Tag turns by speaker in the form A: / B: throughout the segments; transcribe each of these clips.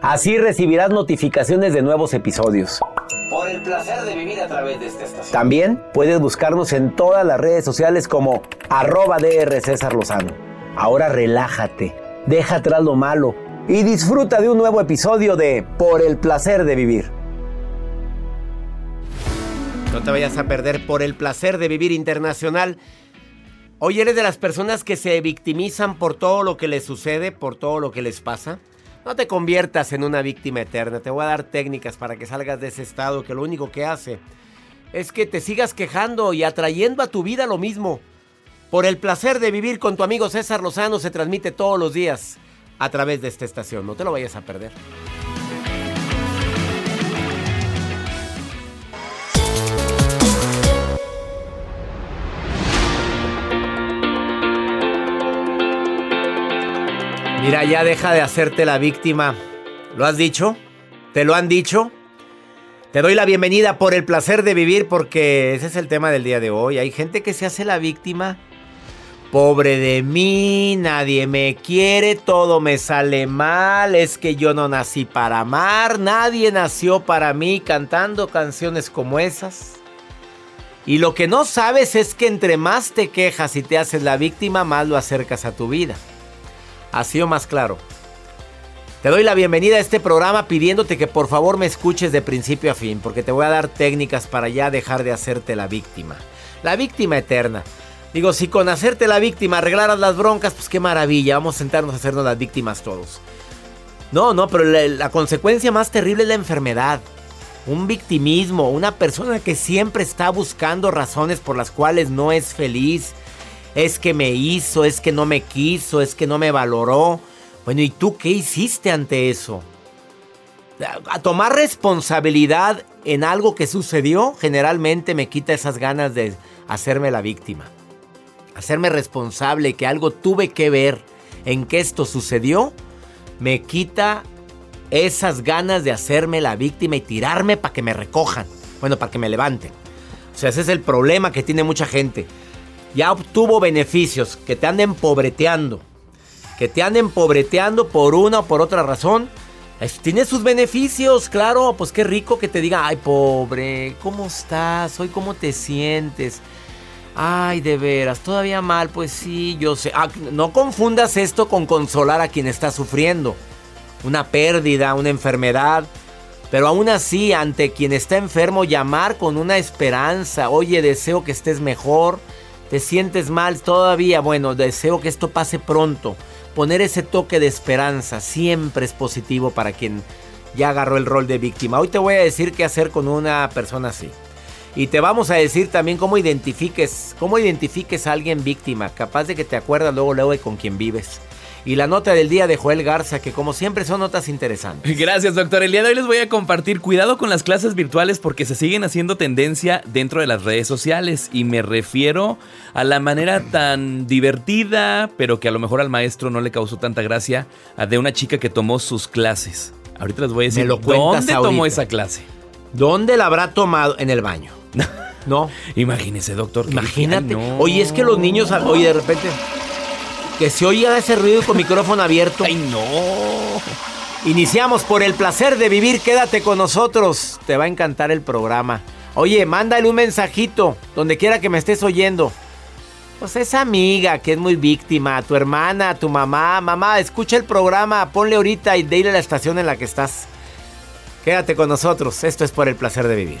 A: Así recibirás notificaciones de nuevos episodios. Por el placer de vivir a través de esta estación. También puedes buscarnos en todas las redes sociales como arroba DR César Lozano. Ahora relájate, deja atrás lo malo y disfruta de un nuevo episodio de Por el placer de vivir. No te vayas a perder por el placer de vivir internacional. Hoy eres de las personas que se victimizan por todo lo que les sucede, por todo lo que les pasa. No te conviertas en una víctima eterna. Te voy a dar técnicas para que salgas de ese estado que lo único que hace es que te sigas quejando y atrayendo a tu vida lo mismo. Por el placer de vivir con tu amigo César Lozano se transmite todos los días a través de esta estación. No te lo vayas a perder. Mira, ya deja de hacerte la víctima. ¿Lo has dicho? ¿Te lo han dicho? Te doy la bienvenida por el placer de vivir porque ese es el tema del día de hoy. Hay gente que se hace la víctima. Pobre de mí, nadie me quiere, todo me sale mal, es que yo no nací para amar, nadie nació para mí cantando canciones como esas. Y lo que no sabes es que entre más te quejas y te haces la víctima, más lo acercas a tu vida. Así o más claro. Te doy la bienvenida a este programa pidiéndote que por favor me escuches de principio a fin, porque te voy a dar técnicas para ya dejar de hacerte la víctima. La víctima eterna. Digo, si con hacerte la víctima arreglaras las broncas, pues qué maravilla, vamos a sentarnos a hacernos las víctimas todos. No, no, pero la, la consecuencia más terrible es la enfermedad. Un victimismo, una persona que siempre está buscando razones por las cuales no es feliz. Es que me hizo, es que no me quiso, es que no me valoró. Bueno, ¿y tú qué hiciste ante eso? A tomar responsabilidad en algo que sucedió generalmente me quita esas ganas de hacerme la víctima. Hacerme responsable que algo tuve que ver en que esto sucedió me quita esas ganas de hacerme la víctima y tirarme para que me recojan. Bueno, para que me levanten. O sea, ese es el problema que tiene mucha gente. Ya obtuvo beneficios que te anden pobreteando. Que te anden pobreteando por una o por otra razón. Tiene sus beneficios, claro. Pues qué rico que te diga, ay, pobre, ¿cómo estás? Hoy, ¿cómo te sientes? Ay, de veras, todavía mal, pues sí, yo sé. Ah, no confundas esto con consolar a quien está sufriendo. Una pérdida, una enfermedad. Pero aún así, ante quien está enfermo, llamar con una esperanza. Oye, deseo que estés mejor. Te sientes mal todavía. Bueno, deseo que esto pase pronto. Poner ese toque de esperanza siempre es positivo para quien ya agarró el rol de víctima. Hoy te voy a decir qué hacer con una persona así. Y te vamos a decir también cómo identifiques, cómo identifiques a alguien víctima, capaz de que te acuerdas luego, luego de con quien vives. Y la nota del día de Joel Garza, que como siempre son notas interesantes.
B: Gracias, doctor. El día de hoy les voy a compartir cuidado con las clases virtuales porque se siguen haciendo tendencia dentro de las redes sociales. Y me refiero a la manera tan divertida, pero que a lo mejor al maestro no le causó tanta gracia, de una chica que tomó sus clases. Ahorita les voy a decir
A: lo
B: dónde tomó esa clase.
A: ¿Dónde la habrá tomado? En el baño. No.
B: Imagínese, doctor.
A: Imagínate.
B: "Ay, no".
A: Oye, es que los niños, oye, de repente, que se oiga ese ruido con micrófono abierto.
B: ¡Ay, no!
A: Iniciamos por el placer de vivir. Quédate con nosotros. Te va a encantar el programa. Oye, mándale un mensajito donde quiera que me estés oyendo. Pues esa amiga que es muy víctima, tu hermana, tu mamá. Mamá, escucha el programa, ponle ahorita y dile a la estación en la que estás. Quédate con nosotros. Esto es por el placer de vivir.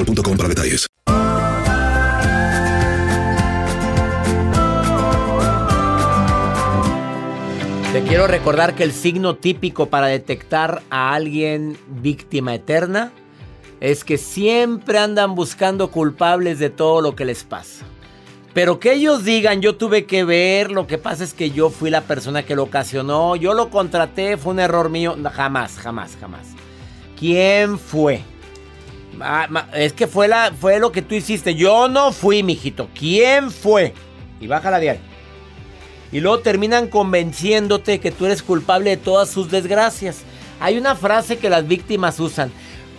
C: boostmobile.com para detalles.
A: Te quiero recordar que el signo típico para detectar a alguien víctima eterna es que siempre andan buscando culpables de todo lo que les pasa. Pero que ellos digan, yo tuve que ver, lo que pasa es que yo fui la persona que lo ocasionó, yo lo contraté, fue un error mío. Jamás, jamás, jamás. ¿Quién fue? Ah, es que fue, la, fue lo que tú hiciste. Yo no fui, mijito. ¿Quién fue? Y baja la diaria. Y luego terminan convenciéndote que tú eres culpable de todas sus desgracias. Hay una frase que las víctimas usan.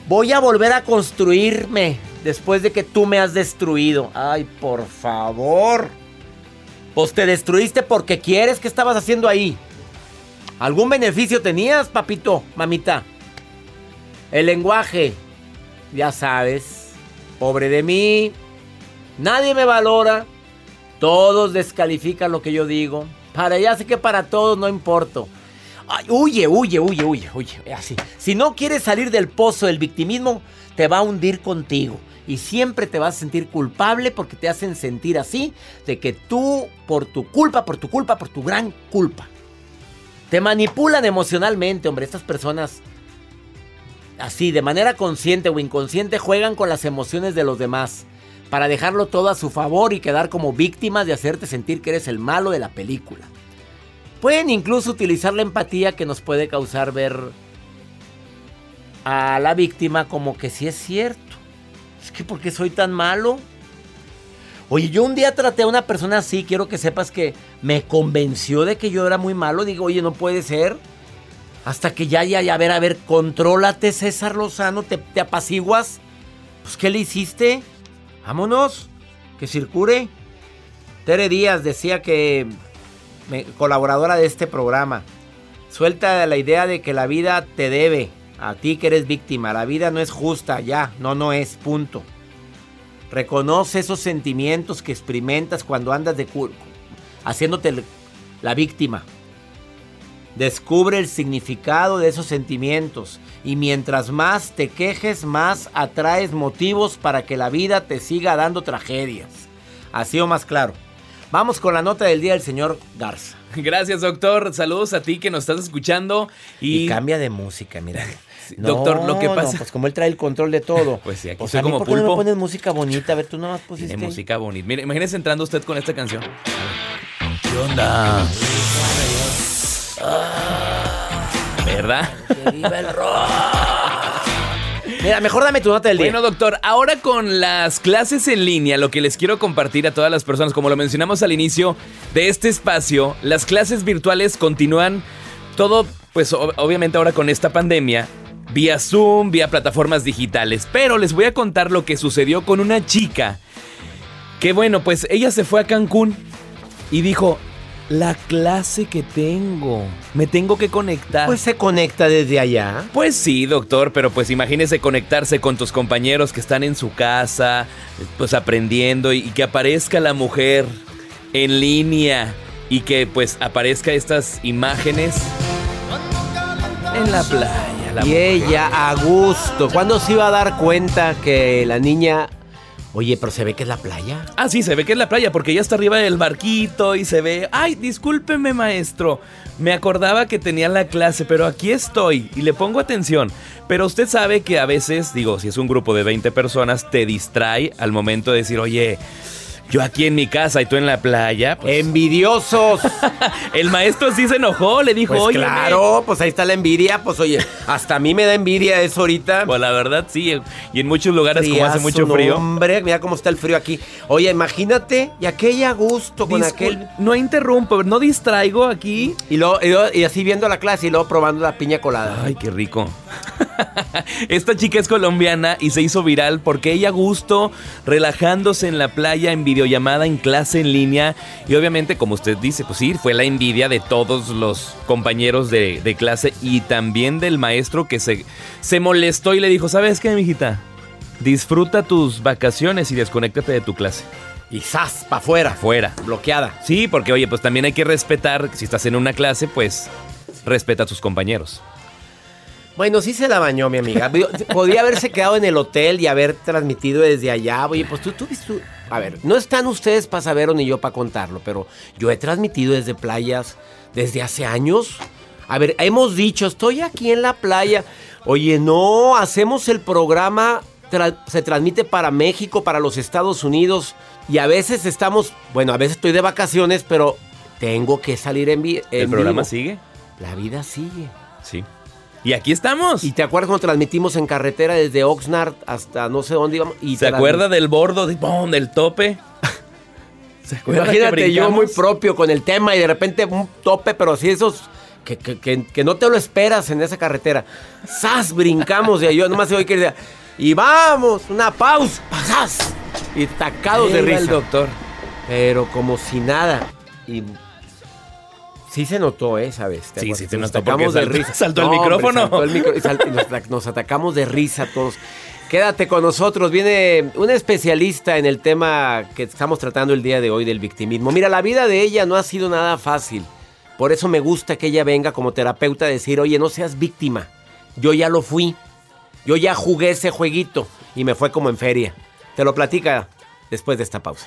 A: Voy a volver a construirme después de que tú me has destruido. Ay, por favor. Pues te destruiste porque quieres. ¿Qué estabas haciendo ahí? ¿Algún beneficio tenías, papito, mamita? El lenguaje. Ya sabes. Pobre de mí. Nadie me valora. Todos descalifican lo que yo digo. Para ya sé que para todos no importo. Huye, huye, huye, huye, huye. Así. Si no quieres salir del pozo del victimismo, te va a hundir contigo. Y siempre te vas a sentir culpable porque te hacen sentir así, de que tú, por tu culpa, por tu culpa, por tu gran culpa. Te manipulan emocionalmente, hombre. Estas personas, así, de manera consciente o inconsciente, juegan con las emociones de los demás para dejarlo todo a su favor y quedar como víctimas de hacerte sentir que eres el malo de la película. Pueden incluso utilizar la empatía que nos puede causar ver a la víctima como que sí es cierto. Es que ¿por qué soy tan malo? Oye, yo un día traté a una persona así, quiero que sepas que me convenció de que yo era muy malo. Digo, oye, no puede ser. Hasta que ya, ya, ya, a ver, a ver, contrólate, César Lozano, te, te apaciguas. Pues, ¿qué le hiciste? Vámonos, que circule. Tere Díaz decía que, me- colaboradora de este programa, suelta la idea de que la vida te debe, a ti que eres víctima, la vida no es justa, ya, no, no es, punto. Reconoce esos sentimientos que experimentas cuando andas de haciéndote la víctima. Descubre el significado de esos sentimientos y mientras más te quejes, más atraes motivos para que la vida te siga dando tragedias. Así o más claro. Vamos con la nota del día del señor Garza.
B: Gracias, doctor. Saludos a ti que nos estás escuchando. Y,
A: Y cambia de música, mira.
B: doctor, lo que
A: No,
B: pasa.
A: pues como él trae el control de todo.
B: Pues sí, aquí
A: Pues
B: soy
A: a mí,
B: como
A: ¿por qué no me pones música bonita? A ver, tú nada más pusiste.
B: Tiene música bonita. Mire, imagínese entrando usted con esta canción. ¿Qué onda? ¿Verdad?
A: Mira, mejor dame tu nota del día.
B: Bueno, doctor, ahora con las clases en línea, lo que les quiero compartir a todas las personas, como lo mencionamos al inicio de este espacio, las clases virtuales continúan todo, pues ob- obviamente ahora con esta pandemia, vía Zoom, vía plataformas digitales. Pero les voy a contar lo que sucedió con una chica que, bueno, pues ella se fue a Cancún y dijo, la clase que tengo, me tengo que conectar.
A: Pues se conecta desde allá.
B: Pues sí, doctor, pero pues imagínese conectarse con tus compañeros que están en su casa, pues aprendiendo y, y que aparezca la mujer en línea y que pues aparezca estas imágenes en la playa. la
A: Y
B: mujer.
A: ella a gusto. ¿Cuándo se iba a dar cuenta que la niña... Oye, pero se ve que es la playa.
B: Ah, sí, se ve que es la playa porque ya está arriba del barquito y se ve, ay, discúlpeme maestro, me acordaba que tenía la clase, pero aquí estoy y le pongo atención. Pero usted sabe que a veces, digo, si es un grupo de 20 personas, te distrae al momento de decir, oye, yo aquí en mi casa y tú en la playa. pues,
A: ¡Envidiosos!
B: el maestro sí se enojó, le dijo,
A: Pues
B: oye.
A: claro, pues ahí está la envidia. Pues oye, hasta a mí me da envidia eso ahorita.
B: Pues la verdad sí, y en muchos lugares como hace mucho
A: no,
B: frío.
A: Hombre, mira cómo está el frío aquí. Oye, imagínate, y aquella gusto con
B: Discul-
A: aquel.
B: No interrumpo, no distraigo aquí.
A: Y, luego- y luego- y así viendo la clase y luego probando la piña colada.
B: Ay, qué rico. Esta chica es colombiana y se hizo viral porque ella gusto, relajándose en la playa en videollamada, en clase en línea. Y obviamente, como usted dice, pues sí, fue la envidia de todos los compañeros de, de clase y también del maestro que se, se molestó y le dijo, ¿sabes qué, mijita? Disfruta tus vacaciones y desconéctate de tu clase.
A: Y zas, pa' afuera.
B: Fuera.
A: Bloqueada.
B: Sí, porque oye, pues también hay que respetar, si estás en una clase, pues respeta a tus compañeros.
A: Bueno, sí se la bañó, mi amiga. Podía haberse quedado en el hotel y haber transmitido desde allá. Oye, pues tú, tú, tú- A ver, no están ustedes para saberlo ni yo para contarlo, pero yo he transmitido desde playas desde hace años. A ver, hemos dicho, estoy aquí en la playa. Oye, no, hacemos el programa, tra- se transmite para México, para los Estados Unidos. Y a veces estamos, bueno, a veces estoy de vacaciones, pero tengo que salir en, vi-
B: ¿El
A: en
B: programa
A: vivo.
B: sigue?
A: La vida sigue.
B: Sí. Y aquí estamos.
A: ¿Y te acuerdas cuando transmitimos en carretera desde Oxnard hasta no sé dónde íbamos? Y
B: ¿Se acuerda del bordo, de- ¡pum! del tope? ¿Se acuerda que
A: Imagínate yo muy propio con el tema y de repente un tope, pero así esos que, que- que- que no te lo esperas en esa carretera. ¡Sas! Brincamos y yo nomás oí que decía, y vamos, una pausa, ¡sas! Y tacados de
B: Ahí
A: risa.
B: el doctor.
A: Pero como si nada. Y sí se notó, ¿eh? ¿Sabes? ¿Te
B: Sí, sí se
A: Nos
B: notó
A: atacamos de
B: saltó-
A: risa.
B: saltó el
A: hombre,
B: micrófono.
A: saltó el micro- nos, nos atacamos de risa todos. Quédate con nosotros. Viene un especialista en el tema que estamos tratando el día de hoy del victimismo. Mira, la vida de ella no ha sido nada fácil. Por eso me gusta que ella venga como terapeuta a decir, oye, no seas víctima. Yo ya lo fui. Yo ya jugué ese jueguito y me fue como en feria. Te lo platica después de esta pausa.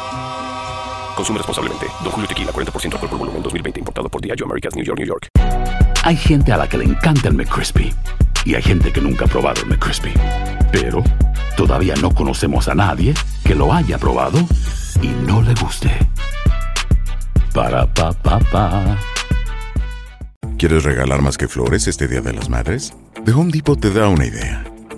D: Consume responsablemente. Don Julio Tequila, 40% alcohol por volumen, 2020. Importado por Diageo Americas, New York, New York.
E: Hay gente a la que le encanta el McCrispy y hay gente que nunca ha probado el McCrispy. Pero todavía no conocemos a nadie que lo haya probado y no le guste. Para pa pa pa.
F: ¿Quieres regalar más que flores este Día de las Madres? The Home Depot te da una idea.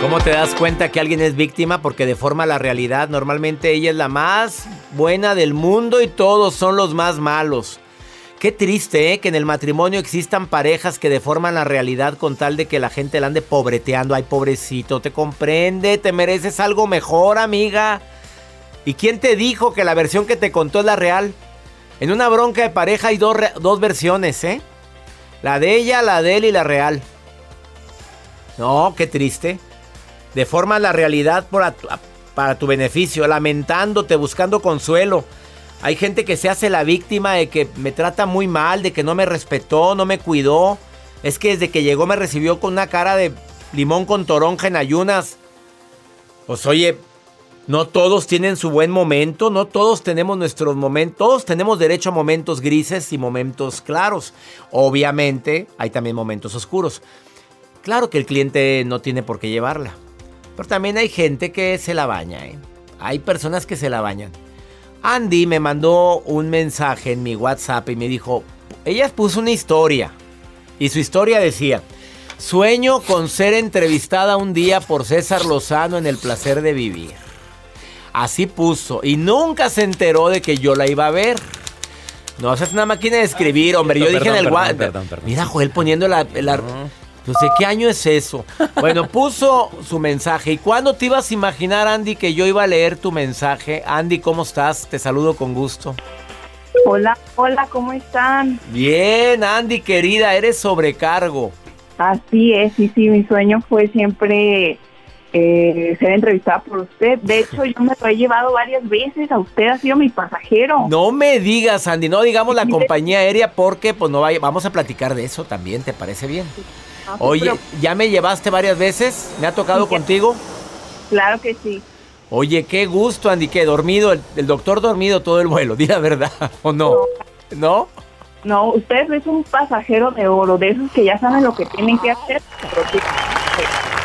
A: ¿Cómo te das cuenta que alguien es víctima? Porque deforma la realidad. Normalmente ella es la más buena del mundo y todos son los más malos. Qué triste, ¿eh? Que en el matrimonio existan parejas que deforman la realidad con tal de que la gente la ande pobreteando. Ay, pobrecito, te comprende, te mereces algo mejor, amiga. ¿Y quién te dijo que la versión que te contó es la real? En una bronca de pareja hay dos, dos versiones, ¿eh? La de ella, la de él y la real. No, qué triste. Deformas la realidad por para tu beneficio, lamentándote, buscando consuelo. Hay gente que se hace la víctima de que me trata muy mal, de que no me respetó, no me cuidó. Es que desde que llegó me recibió con una cara de limón con toronja en ayunas. Pues oye, no todos tienen su buen momento, no todos tenemos nuestros momentos, todos tenemos derecho a momentos grises y momentos claros. Obviamente hay también momentos oscuros. Claro que el cliente no tiene por qué llevarla. Pero también hay gente que se la baña, ¿eh? Hay personas que se la bañan. Andy me mandó un mensaje en mi WhatsApp y me dijo, ella puso una historia. Y su historia decía, sueño con ser entrevistada un día por César Lozano en El Placer de Vivir. Así puso. Y nunca se enteró de que yo la iba a ver. No, esa es una máquina de escribir, hombre. Yo
B: Perdón,
A: dije en el
B: perdón,
A: WhatsApp.
B: perdón, perdón.
A: Mira, Joel poniendo la... la no sé qué año es eso. Bueno, puso su mensaje. ¿Y cuándo te ibas a imaginar, Andy, que yo iba a leer tu mensaje? Andy, ¿cómo estás? Te saludo con gusto.
G: Hola, hola, ¿cómo están?
A: Bien, Andy, querida, eres sobrecargo.
G: Así es, sí, sí, mi sueño fue siempre eh, ser entrevistada por usted. De hecho, yo me lo he llevado varias veces, a usted ha sido mi pasajero.
A: No me digas, Andy, no digamos la compañía aérea porque pues no vaya, vamos a platicar de eso también, ¿te parece bien?
G: No se
A: Oye. ¿ya me llevaste varias veces? ¿Me ha tocado contigo?
G: Claro que sí.
A: Oye, qué gusto, Andy, que dormido, el, el doctor dormido todo el vuelo, di la verdad, ¿o no? ¿No?
G: No, usted es un pasajero de oro, de esos que ya saben lo que tienen que hacer.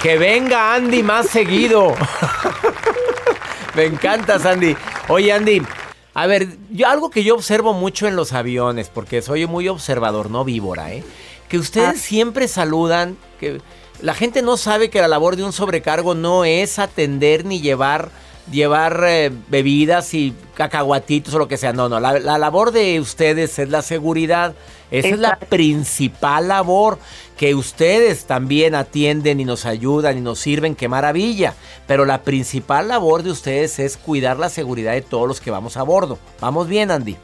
A: Que venga Andy más seguido. Me encanta, Andy. Oye, Andy, a ver, yo algo que yo observo mucho en los aviones, porque soy muy observador, no víbora, ¿eh? Que ustedes siempre saludan, que la gente no sabe que la labor de un sobrecargo no es atender ni llevar llevar eh, bebidas y cacahuatitos o lo que sea. No, no, la, la labor de ustedes es la seguridad. Esa es la principal labor que ustedes también atienden y nos ayudan y nos sirven, qué maravilla. Pero la principal labor de ustedes es cuidar la seguridad de todos los que vamos a bordo. Vamos bien, Andy.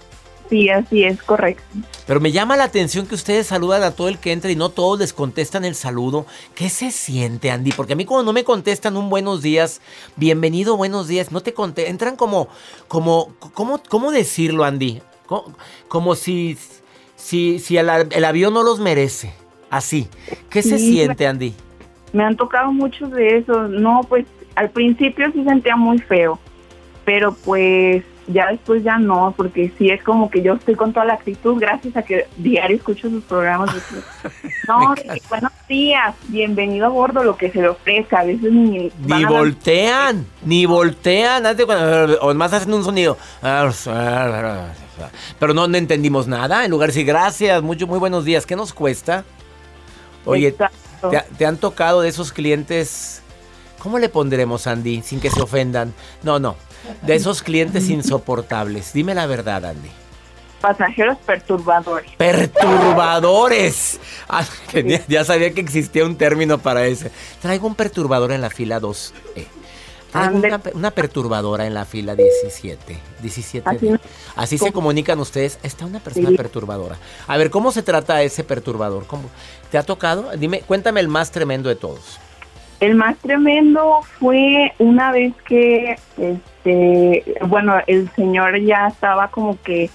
G: Sí, así es, correcto.
A: Pero me llama la atención que ustedes saludan a todo el que entra y no todos les contestan el saludo. ¿Qué se siente, Andy? Porque a mí cuando no me contestan un buenos días, bienvenido, buenos días, no te contestan, entran como, como, ¿cómo, cómo decirlo, Andy? Como, como si, si, si el, el avión no los merece. Así. ¿Qué se siente, Andy?
G: Me han tocado muchos de esos. No, pues al principio sí sentía muy feo, pero pues ya después ya no, porque sí es como que yo estoy con toda la actitud gracias a que diario escucho sus programas. no, que, buenos días, bienvenido a bordo, lo que se le ofrezca. A veces ni,
A: Ni voltean, ni voltean. O más hacen un sonido. Pero no, no entendimos nada. En lugar de decir gracias, mucho, muy buenos días. ¿Qué nos cuesta? Oye. ¿te, te han tocado de esos clientes? ¿Cómo le pondremos, Andy? Sin que se ofendan. No, no. De esos clientes insoportables. Dime la verdad, Andy.
G: Pasajeros perturbadores.
A: Perturbadores. Ah, ya sabía que existía un término para ese. Traigo un perturbador en la fila 2. Traigo
G: Ande.
A: una, pe- una perturbadora en la fila 17. 17.
G: Así
A: se comunican ustedes. Está una persona
G: Sí.
A: perturbadora. A ver, ¿cómo se trata ese perturbador? ¿Cómo? ¿Te ha tocado? Dime, cuéntame el más tremendo de todos.
G: El más tremendo fue una vez que, este, bueno, el señor ya estaba como que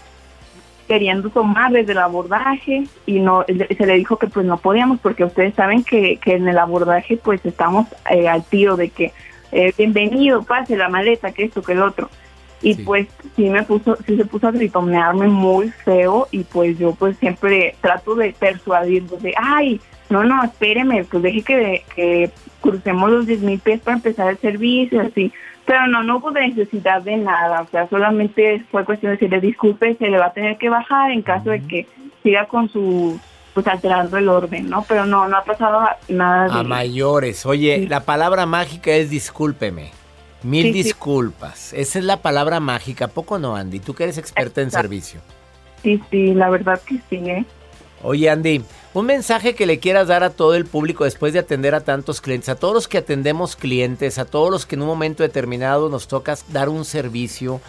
G: queriendo tomar desde el abordaje y no se le dijo que pues no podíamos porque ustedes saben que, que en el abordaje pues estamos eh, al tiro de que eh, bienvenido, pase la maleta, que esto, que el otro. Y pues sí me puso, sí se puso a gritonearme muy feo y pues yo pues siempre trato de persuadirlos de, ay, no, no, espéreme, pues deje que, que crucemos los 10 mil pies para empezar el servicio, así. Pero no, no hubo necesidad de nada, o sea, solamente fue cuestión de decirle, disculpe, se le va a tener que bajar en caso de que siga con su, pues alterando el orden, ¿no? Pero no, no ha pasado nada de
A: A mayores. Oye, la palabra mágica es discúlpeme. Mil
G: Sí, sí.
A: disculpas. Esa es la palabra mágica. ¿A poco no, Andy? Tú que eres experta en servicio.
G: Sí, sí, la verdad que sí, ¿eh?
A: Oye, Andy, un mensaje que le quieras dar a todo el público después de atender a tantos clientes, a todos los que atendemos clientes, a todos los que en un momento determinado nos toca dar un servicio,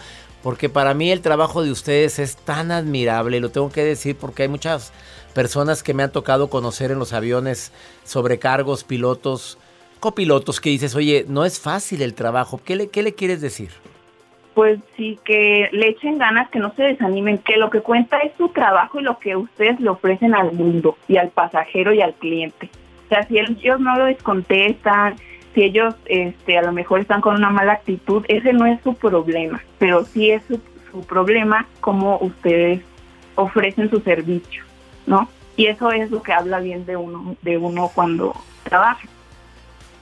A: porque para mí el trabajo de ustedes es tan admirable, lo tengo que decir porque hay muchas personas que me han tocado conocer en los aviones, sobrecargos, pilotos, copilotos, que dices, oye, no es fácil el trabajo, ¿qué le, qué le quieres decir?
G: Pues sí, que le echen ganas, que no se desanimen, que lo que cuenta es su trabajo y lo que ustedes le ofrecen al mundo y al pasajero y al cliente. O sea, si ellos no lo descontestan, si ellos este, a lo mejor están con una mala actitud, ese no es su problema, pero sí es su, su problema cómo ustedes ofrecen su servicio, ¿no? Y eso es lo que habla bien de uno, de uno cuando trabaja.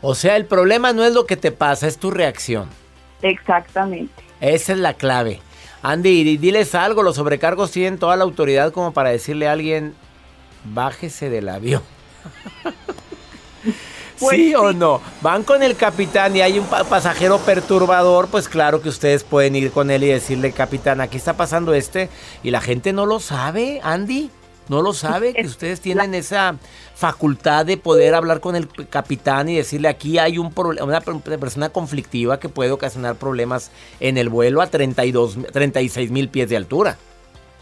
A: O sea, el problema no es lo que te pasa, es tu reacción.
G: Exactamente.
A: Esa es la clave. Andy, di- diles algo, los sobrecargos tienen toda la autoridad como para decirle a alguien, bájese del avión. ¿Sí o no? Van con el capitán y hay un pa- pasajero perturbador, pues claro que ustedes pueden ir con él y decirle, capitán, aquí está pasando este, y la gente no lo sabe, Andy, no lo sabe, que ustedes tienen esa facultad de poder hablar con el capitán y decirle, aquí hay un una per- persona conflictiva que puede ocasionar problemas en el vuelo a 32, 36 mil pies de altura.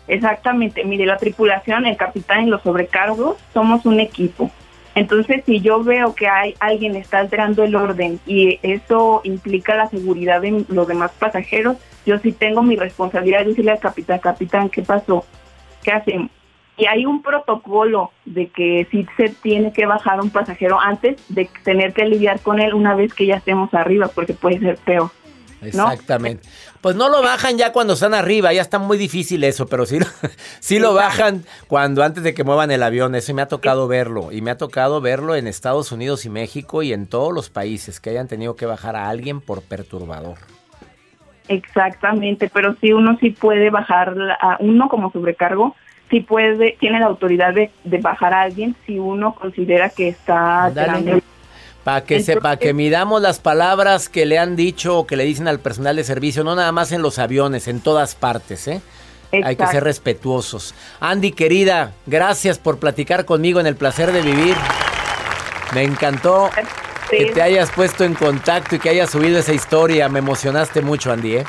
G: Exactamente, mire, la tripulación, el capitán y los sobrecargos somos un equipo. Entonces, si yo veo que hay alguien está alterando el orden y eso implica la seguridad de los demás pasajeros, yo sí tengo mi responsabilidad de decirle al capitán, capitán, ¿qué pasó? ¿Qué hacemos? Y hay un protocolo de que sí se tiene que bajar un pasajero antes de tener que lidiar con él una vez que ya estemos arriba, porque puede ser peor. ¿no?
A: Exactamente. Pues no lo bajan ya cuando están arriba, ya está muy difícil eso, pero sí, lo- sí lo bajan cuando antes de que muevan el avión. Eso me ha tocado verlo. Y me ha tocado verlo en Estados Unidos y México y en todos los países que hayan tenido que bajar a alguien por perturbador.
G: Exactamente, pero sí uno sí puede bajar a uno como sobrecargo, sí puede, tiene la autoridad de, de bajar a alguien si uno considera que está
A: Para que sepa, que midamos las palabras que le han dicho o que le dicen al personal de servicio, no nada más en los aviones, en todas partes, ¿eh? Hay que ser respetuosos. Andy, querida, gracias por platicar conmigo en el placer de vivir. Me encantó que te hayas puesto en contacto y que hayas subido esa historia. Me emocionaste mucho, Andy, ¿eh?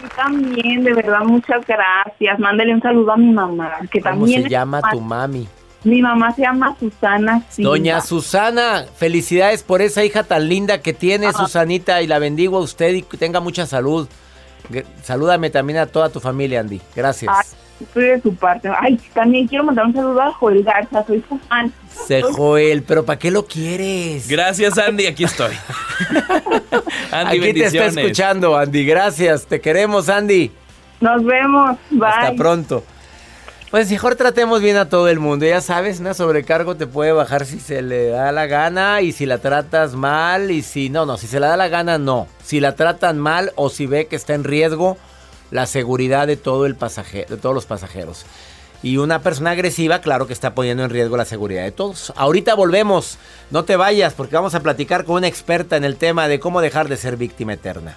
G: Tú también, de verdad, muchas gracias. Mándale un saludo a mi mamá, que
A: ¿Cómo
G: también
A: se llama tu mami?
G: Mi mamá se llama Susana Silva.
A: Doña Susana, felicidades por esa hija tan linda que tiene, Susanita, y la bendigo a usted y que tenga mucha salud. Salúdame también a toda tu familia, Andy. Gracias.
G: Ay, estoy de su parte. Ay, también quiero mandar un saludo a Joel Garza, soy su fan.
A: Se Joel, pero ¿para qué lo quieres?
B: Gracias, Andy. Aquí estoy. Andy,
A: Aquí te está escuchando, Andy. Gracias. Te queremos, Andy.
G: Nos vemos. Bye.
A: Hasta pronto. Pues mejor tratemos bien a todo el mundo. Ya sabes, una sobrecargo te puede bajar si se le da la gana y si la tratas mal y si no, no, si se le da la gana no. Si la tratan mal o si ve que está en riesgo la seguridad de todo el de todos los pasajeros. Y una persona agresiva, claro que está poniendo en riesgo la seguridad de todos. Ahorita volvemos. No te vayas porque vamos a platicar con una experta en el tema de cómo dejar de ser víctima eterna.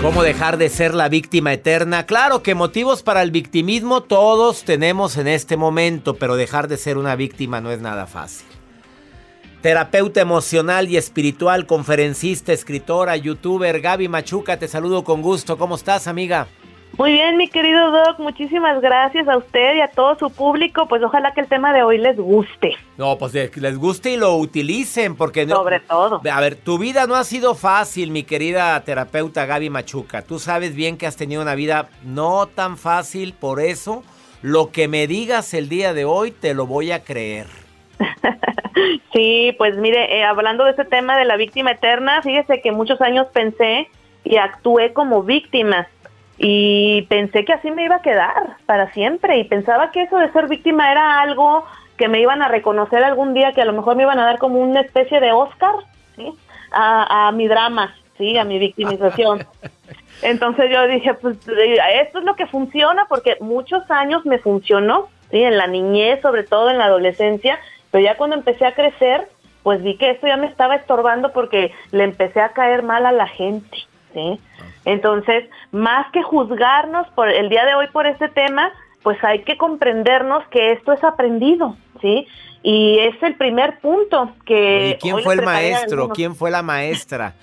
A: ¿Cómo dejar de ser la víctima eterna? Claro que motivos para el victimismo todos tenemos en este momento, pero dejar de ser una víctima no es nada fácil. Terapeuta emocional y espiritual, conferencista, escritora, youtuber, Gaby Machuca, te saludo con gusto. ¿Cómo estás, amiga?
H: Muy bien, mi querido Doc, muchísimas gracias a usted y a todo su público. Pues ojalá que el tema de hoy les guste.
A: No, pues que les guste y lo utilicen, porque no.
H: Sobre todo.
A: A ver, tu vida no ha sido fácil, mi querida terapeuta Gaby Machuca. Tú sabes bien que has tenido una vida no tan fácil, por eso lo que me digas el día de hoy te lo voy a creer.
H: Sí, pues mire, eh, hablando de ese tema de la víctima eterna, fíjese que muchos años pensé y actué como víctima y pensé que así me iba a quedar para siempre y pensaba que eso de ser víctima era algo que me iban a reconocer algún día, que a lo mejor me iban a dar como una especie de Oscar, ¿sí? A, a mi drama, ¿sí? A mi victimización. Entonces yo dije, pues esto es lo que funciona porque muchos años me funcionó, ¿sí? En la niñez, sobre todo en la adolescencia, pero ya cuando empecé a crecer, pues vi que esto ya me estaba estorbando porque le empecé a caer mal a la gente, ¿sí? Entonces, más que juzgarnos por el día de hoy por este tema, pues hay que comprendernos que esto es aprendido, ¿sí? Y es el primer punto que...
A: ¿Y quién
H: hoy
A: fue el maestro? ¿Quién fue la maestra?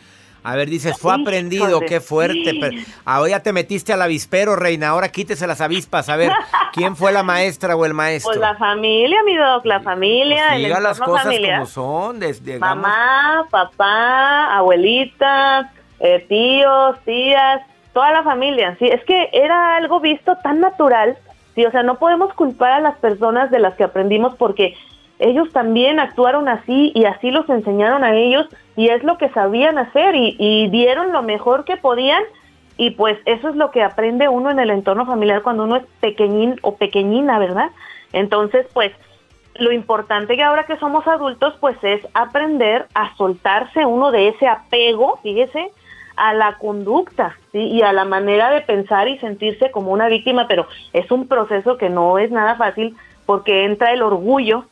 A: A ver, dices, fue
H: Híjole,
A: aprendido, qué fuerte. Pero ahora ya te metiste al avispero, reina. Ahora quítese las avispas. A ver, ¿quién fue la maestra o el maestro?
H: Pues la familia, mi doc, la familia, el
A: Diga las
H: entorno
A: cosas
H: familiar.
A: como son. des- digamos.
H: Mamá, papá, abuelita, eh, tíos, tías, toda la familia. Sí, es que era algo visto tan natural. Sí, o sea, no podemos culpar a las personas de las que aprendimos porque ellos también actuaron así y así los enseñaron a ellos y es lo que sabían hacer y, y dieron lo mejor que podían Y pues eso es lo que aprende uno en el entorno familiar cuando uno es pequeñín o pequeñina, ¿verdad? Entonces, pues lo importante que ahora que somos adultos, pues es aprender a soltarse uno de ese apego, fíjese, a la conducta y a la manera de pensar y sentirse como una víctima, pero es un proceso que no es nada fácil porque entra el orgullo,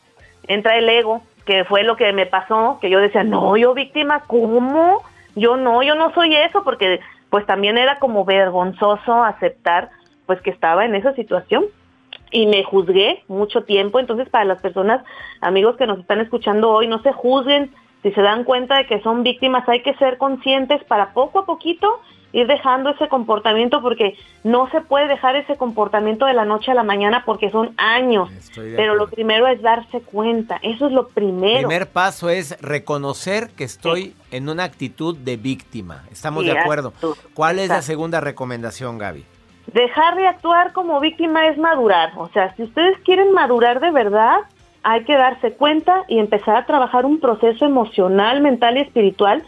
H: entra el ego, que fue lo que me pasó, que yo decía, no, yo víctima, ¿cómo? Yo no, yo no soy eso, porque pues también era como vergonzoso aceptar pues que estaba en esa situación. Y me juzgué mucho tiempo, entonces para las personas, amigos que nos están escuchando hoy, no se juzguen, si se dan cuenta de que son víctimas, hay que ser conscientes para poco a poquito ir dejando ese comportamiento porque no se puede dejar ese comportamiento de la noche a la mañana porque son años. Pero lo primero es darse cuenta, eso es lo primero.
A: El primer paso es reconocer que estoy en una actitud de víctima. Estamos de acuerdo. ¿Cuál es la segunda recomendación, Gaby?
H: Dejar de actuar como víctima es madurar. O sea, si ustedes quieren madurar de verdad, hay que darse cuenta y empezar a trabajar un proceso emocional, mental y espiritual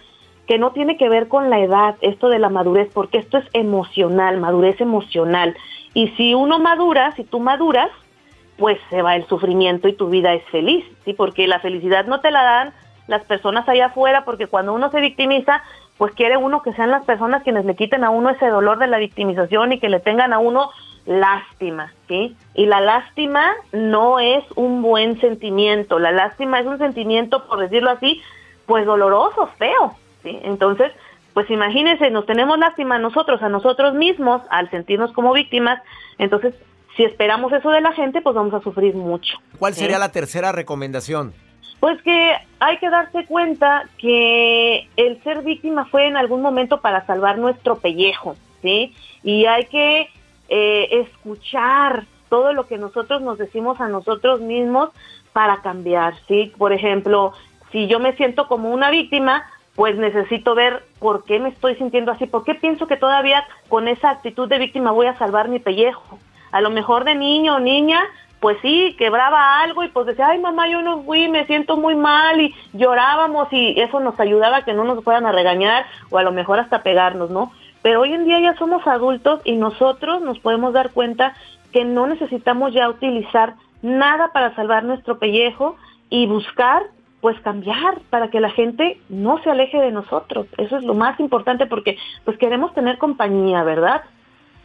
H: que no tiene que ver con la edad, esto de la madurez, porque esto es emocional, madurez emocional. Y si uno madura, si tú maduras, pues se va el sufrimiento y tu vida es feliz, ¿sí? Porque la felicidad no te la dan las personas allá afuera, porque cuando uno se victimiza, pues quiere uno que sean las personas quienes le quiten a uno ese dolor de la victimización y que le tengan a uno lástima, ¿sí? Y la lástima no es un buen sentimiento, la lástima es un sentimiento, por decirlo así, pues doloroso, feo, entonces, pues imagínense, nos tenemos lástima nosotros, a nosotros mismos, al sentirnos como víctimas, entonces, si esperamos eso de la gente, pues vamos a sufrir mucho.
A: ¿Cuál sería la tercera recomendación?
H: Pues que hay que darse cuenta que el ser víctima fue en algún momento para salvar nuestro pellejo, ¿sí? Y hay que eh, escuchar todo lo que nosotros nos decimos a nosotros mismos para cambiar, ¿sí? Por ejemplo, si yo me siento como una víctima, pues necesito ver por qué me estoy sintiendo así, por qué pienso que todavía con esa actitud de víctima voy a salvar mi pellejo. A lo mejor de niño o niña, pues sí, quebraba algo y pues decía, ay mamá, yo no fui, me siento muy mal y llorábamos y eso nos ayudaba a que no nos fueran a regañar o a lo mejor hasta pegarnos, ¿no? Pero hoy en día ya somos adultos y nosotros nos podemos dar cuenta que no necesitamos ya utilizar nada para salvar nuestro pellejo y buscar pues cambiar para que la gente no se aleje de nosotros. Eso es lo más importante porque pues queremos tener compañía, ¿verdad?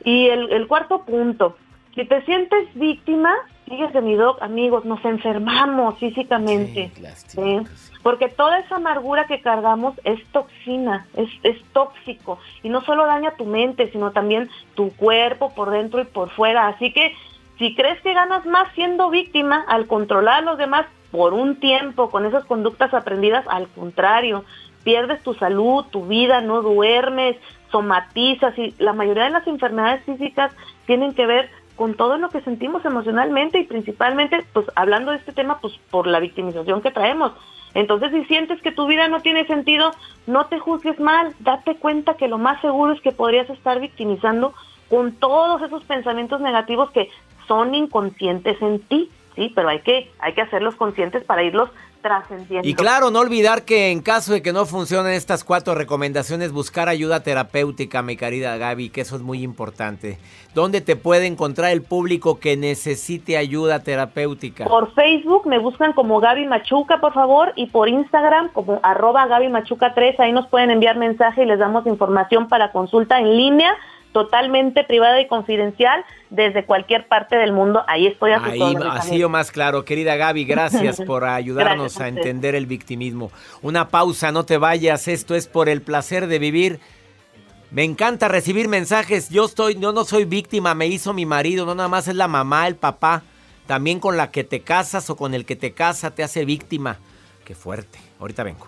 H: Y el, cuarto punto, si te sientes víctima, fíjese mi doc, amigos, nos enfermamos físicamente. Porque toda esa amargura que cargamos es toxina, es, es tóxico. Y no solo daña tu mente, sino también tu cuerpo por dentro y por fuera. Así que si crees que ganas más siendo víctima al controlar a los demás, por un tiempo con esas conductas aprendidas, al contrario, pierdes tu salud, tu vida, no duermes, somatizas y la mayoría de las enfermedades físicas tienen que ver con todo lo que sentimos emocionalmente y principalmente, pues hablando de este tema, pues por la victimización que traemos. Entonces, si sientes que tu vida no tiene sentido, no te juzgues mal, date cuenta que lo más seguro es que podrías estar victimizando con todos esos pensamientos negativos que son inconscientes en ti sí, pero hay que, hay que hacerlos conscientes para irlos trascendiendo.
A: Y claro, no olvidar que en caso de que no funcionen estas cuatro recomendaciones, buscar ayuda terapéutica, mi querida Gaby, que eso es muy importante. ¿Dónde te puede encontrar el público que necesite ayuda terapéutica?
H: Por Facebook me buscan como Gaby Machuca, por favor, y por Instagram como arroba Gaby Machuca 3, ahí nos pueden enviar mensaje y les damos información para consulta en línea totalmente privada y confidencial desde cualquier parte del mundo. Ahí estoy a
A: Ahí ha sido más claro. Querida Gaby, gracias por ayudarnos a, entender el victimismo. Una pausa, no te vayas. Esto es por el placer de vivir. Me encanta recibir mensajes. Yo estoy, yo no soy víctima, me hizo mi marido, no nada más es la mamá, el papá. También con la que te casas o con el que te casa te hace víctima. Qué fuerte. Ahorita vengo.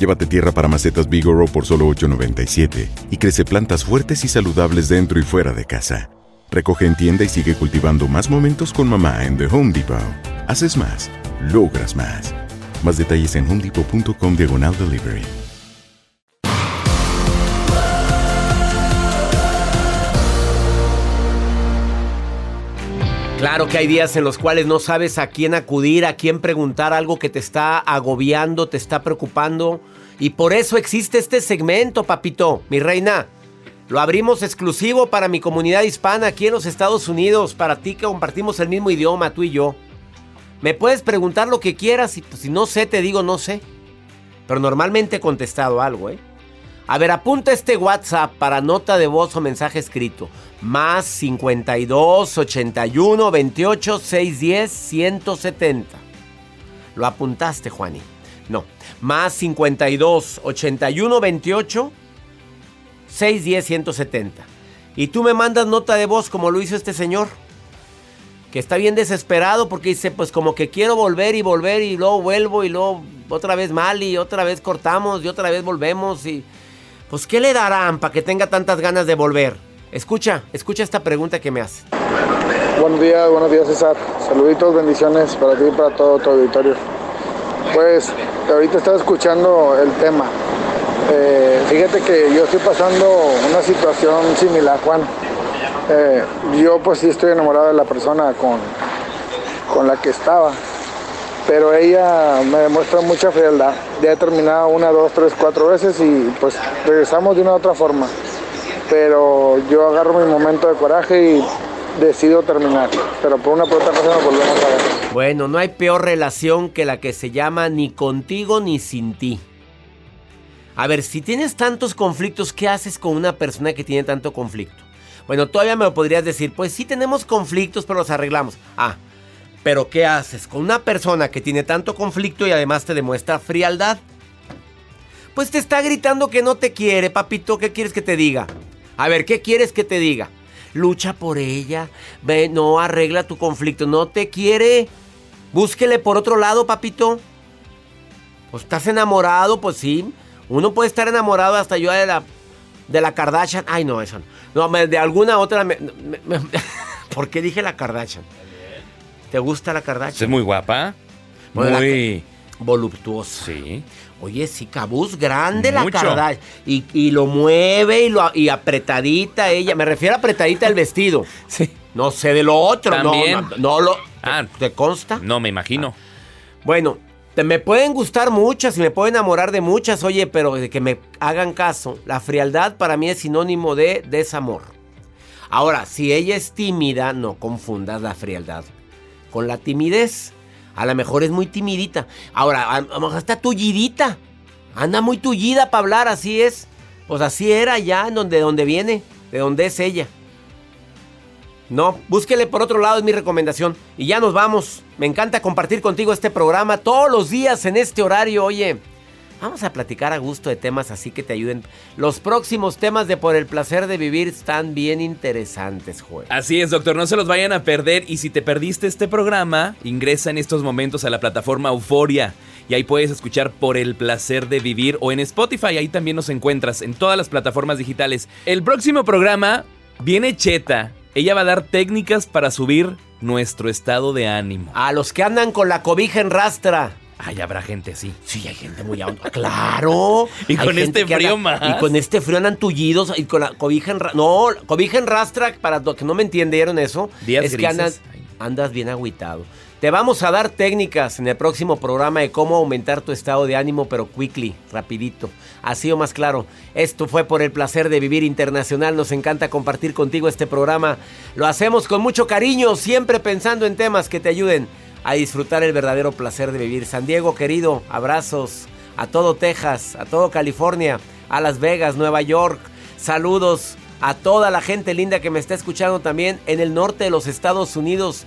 F: Llévate tierra para macetas Bigoro por solo $8.97 y crece plantas fuertes y saludables dentro y fuera de casa. Recoge en tienda y sigue cultivando más momentos con mamá en The Home Depot. Haces más, logras más. Más detalles en homedepot.com diagonal delivery.
A: Claro que hay días en los cuales no sabes a quién acudir, a quién preguntar algo que te está agobiando, te está preocupando. Y por eso existe este segmento, papito, mi reina. Lo abrimos exclusivo para mi comunidad hispana aquí en los Estados Unidos, para ti que compartimos el mismo idioma, tú y yo. Me puedes preguntar lo que quieras y pues, si no sé, te digo no sé. Pero normalmente he contestado algo, ¿eh? A ver, apunta este WhatsApp para nota de voz o mensaje escrito. Más 52 81 28 610 170. ¿Lo apuntaste, Juani? No. Más 52 81 28 610 170. Y tú me mandas nota de voz como lo hizo este señor. Que está bien desesperado porque dice, pues como que quiero volver y volver y luego vuelvo y luego otra vez mal y otra vez cortamos y otra vez volvemos y... Pues ¿qué le darán para que tenga tantas ganas de volver? Escucha, escucha esta pregunta que me hace.
I: Buenos días, buenos días César. Saluditos, bendiciones para ti y para todo tu auditorio. Pues ahorita estaba escuchando el tema. Eh, fíjate que yo estoy pasando una situación similar, Juan. Eh, yo pues sí estoy enamorado de la persona con, con la que estaba, pero ella me demuestra mucha frialdad. Ya he terminado una, dos, tres, cuatro veces y pues regresamos de una u otra forma. Pero yo agarro mi momento de coraje y decido terminar. Pero por una por cosa nos volvemos a ver.
A: Bueno, no hay peor relación que la que se llama ni contigo ni sin ti. A ver, si tienes tantos conflictos, ¿qué haces con una persona que tiene tanto conflicto? Bueno, todavía me podrías decir, pues sí tenemos conflictos, pero los arreglamos. Ah, pero ¿qué haces con una persona que tiene tanto conflicto y además te demuestra frialdad? Pues te está gritando que no te quiere, papito, ¿qué quieres que te diga? A ver, ¿qué quieres que te diga? Lucha por ella, ve, no arregla tu conflicto, no te quiere. Búsquele por otro lado, papito. Pues estás enamorado, pues sí. Uno puede estar enamorado hasta yo de la de la Kardashian. Ay, no, eso no. No, de alguna otra. me- me- me- ¿Por qué dije la Kardashian? ¿Te gusta la Kardashian?
B: Es muy guapa.
A: Bueno,
B: muy
A: voluptuosa.
B: Sí.
A: Oye, sí, cabuz grande la. Kardashian. Y, y lo mueve y, lo, y apretadita ella. Me refiero a apretadita el vestido.
B: Sí.
A: No sé de lo otro. no,
B: También.
A: No, no lo.
B: Ah,
A: ¿Te consta?
B: no me imagino.
A: Bueno, te- me pueden gustar muchas y me puedo enamorar de muchas, oye, pero de que me hagan caso, la frialdad para mí es sinónimo de desamor. Ahora, si ella es tímida, no confundas la frialdad con la timidez. A lo mejor es muy timidita. Ahora, a a lo mejor está tullidita. Anda muy tullida para hablar, así es. Pues así era ya, en donde, donde viene, de donde es ella. No, búsquele por otro lado, es mi recomendación. Y ya nos vamos. Me encanta compartir contigo este programa todos los días en este horario. Oye, vamos a platicar a gusto de temas así que te ayuden. Los próximos temas de Por el placer de vivir están bien interesantes, Joel.
B: Así es, doctor, no se los vayan a perder. Y si te perdiste este programa, ingresa en estos momentos a la plataforma Euforia. Y ahí puedes escuchar por el placer de vivir o en Spotify. Ahí también nos encuentras en todas las plataformas digitales. El próximo programa viene Cheta. Ella va a dar técnicas para subir nuestro estado de ánimo.
A: A los que andan con la cobija en rastra.
B: Ay, habrá gente, sí.
A: Sí, hay gente muy ahondada. ¡Claro!
B: Y con este
A: que
B: frío
A: anda-
B: más.
A: Y con este frío andan tullidos y con la cobija en... ra- No, cobija en rastra, para los que no me entendieron eso,
B: Días
A: es que
B: grises.
A: andas, andas bien agüitado. Te vamos a dar técnicas en el próximo programa de cómo aumentar tu estado de ánimo, pero quickly, rapidito. Así o más claro. Esto fue por el placer de vivir internacional. Nos encanta compartir contigo este programa. Lo hacemos con mucho cariño, siempre pensando en temas que te ayuden a disfrutar el verdadero placer de vivir. San Diego, querido, abrazos a todo Texas, a todo California, a Las Vegas, Nueva York. Saludos a toda la gente linda que me está escuchando también en el norte de los Estados Unidos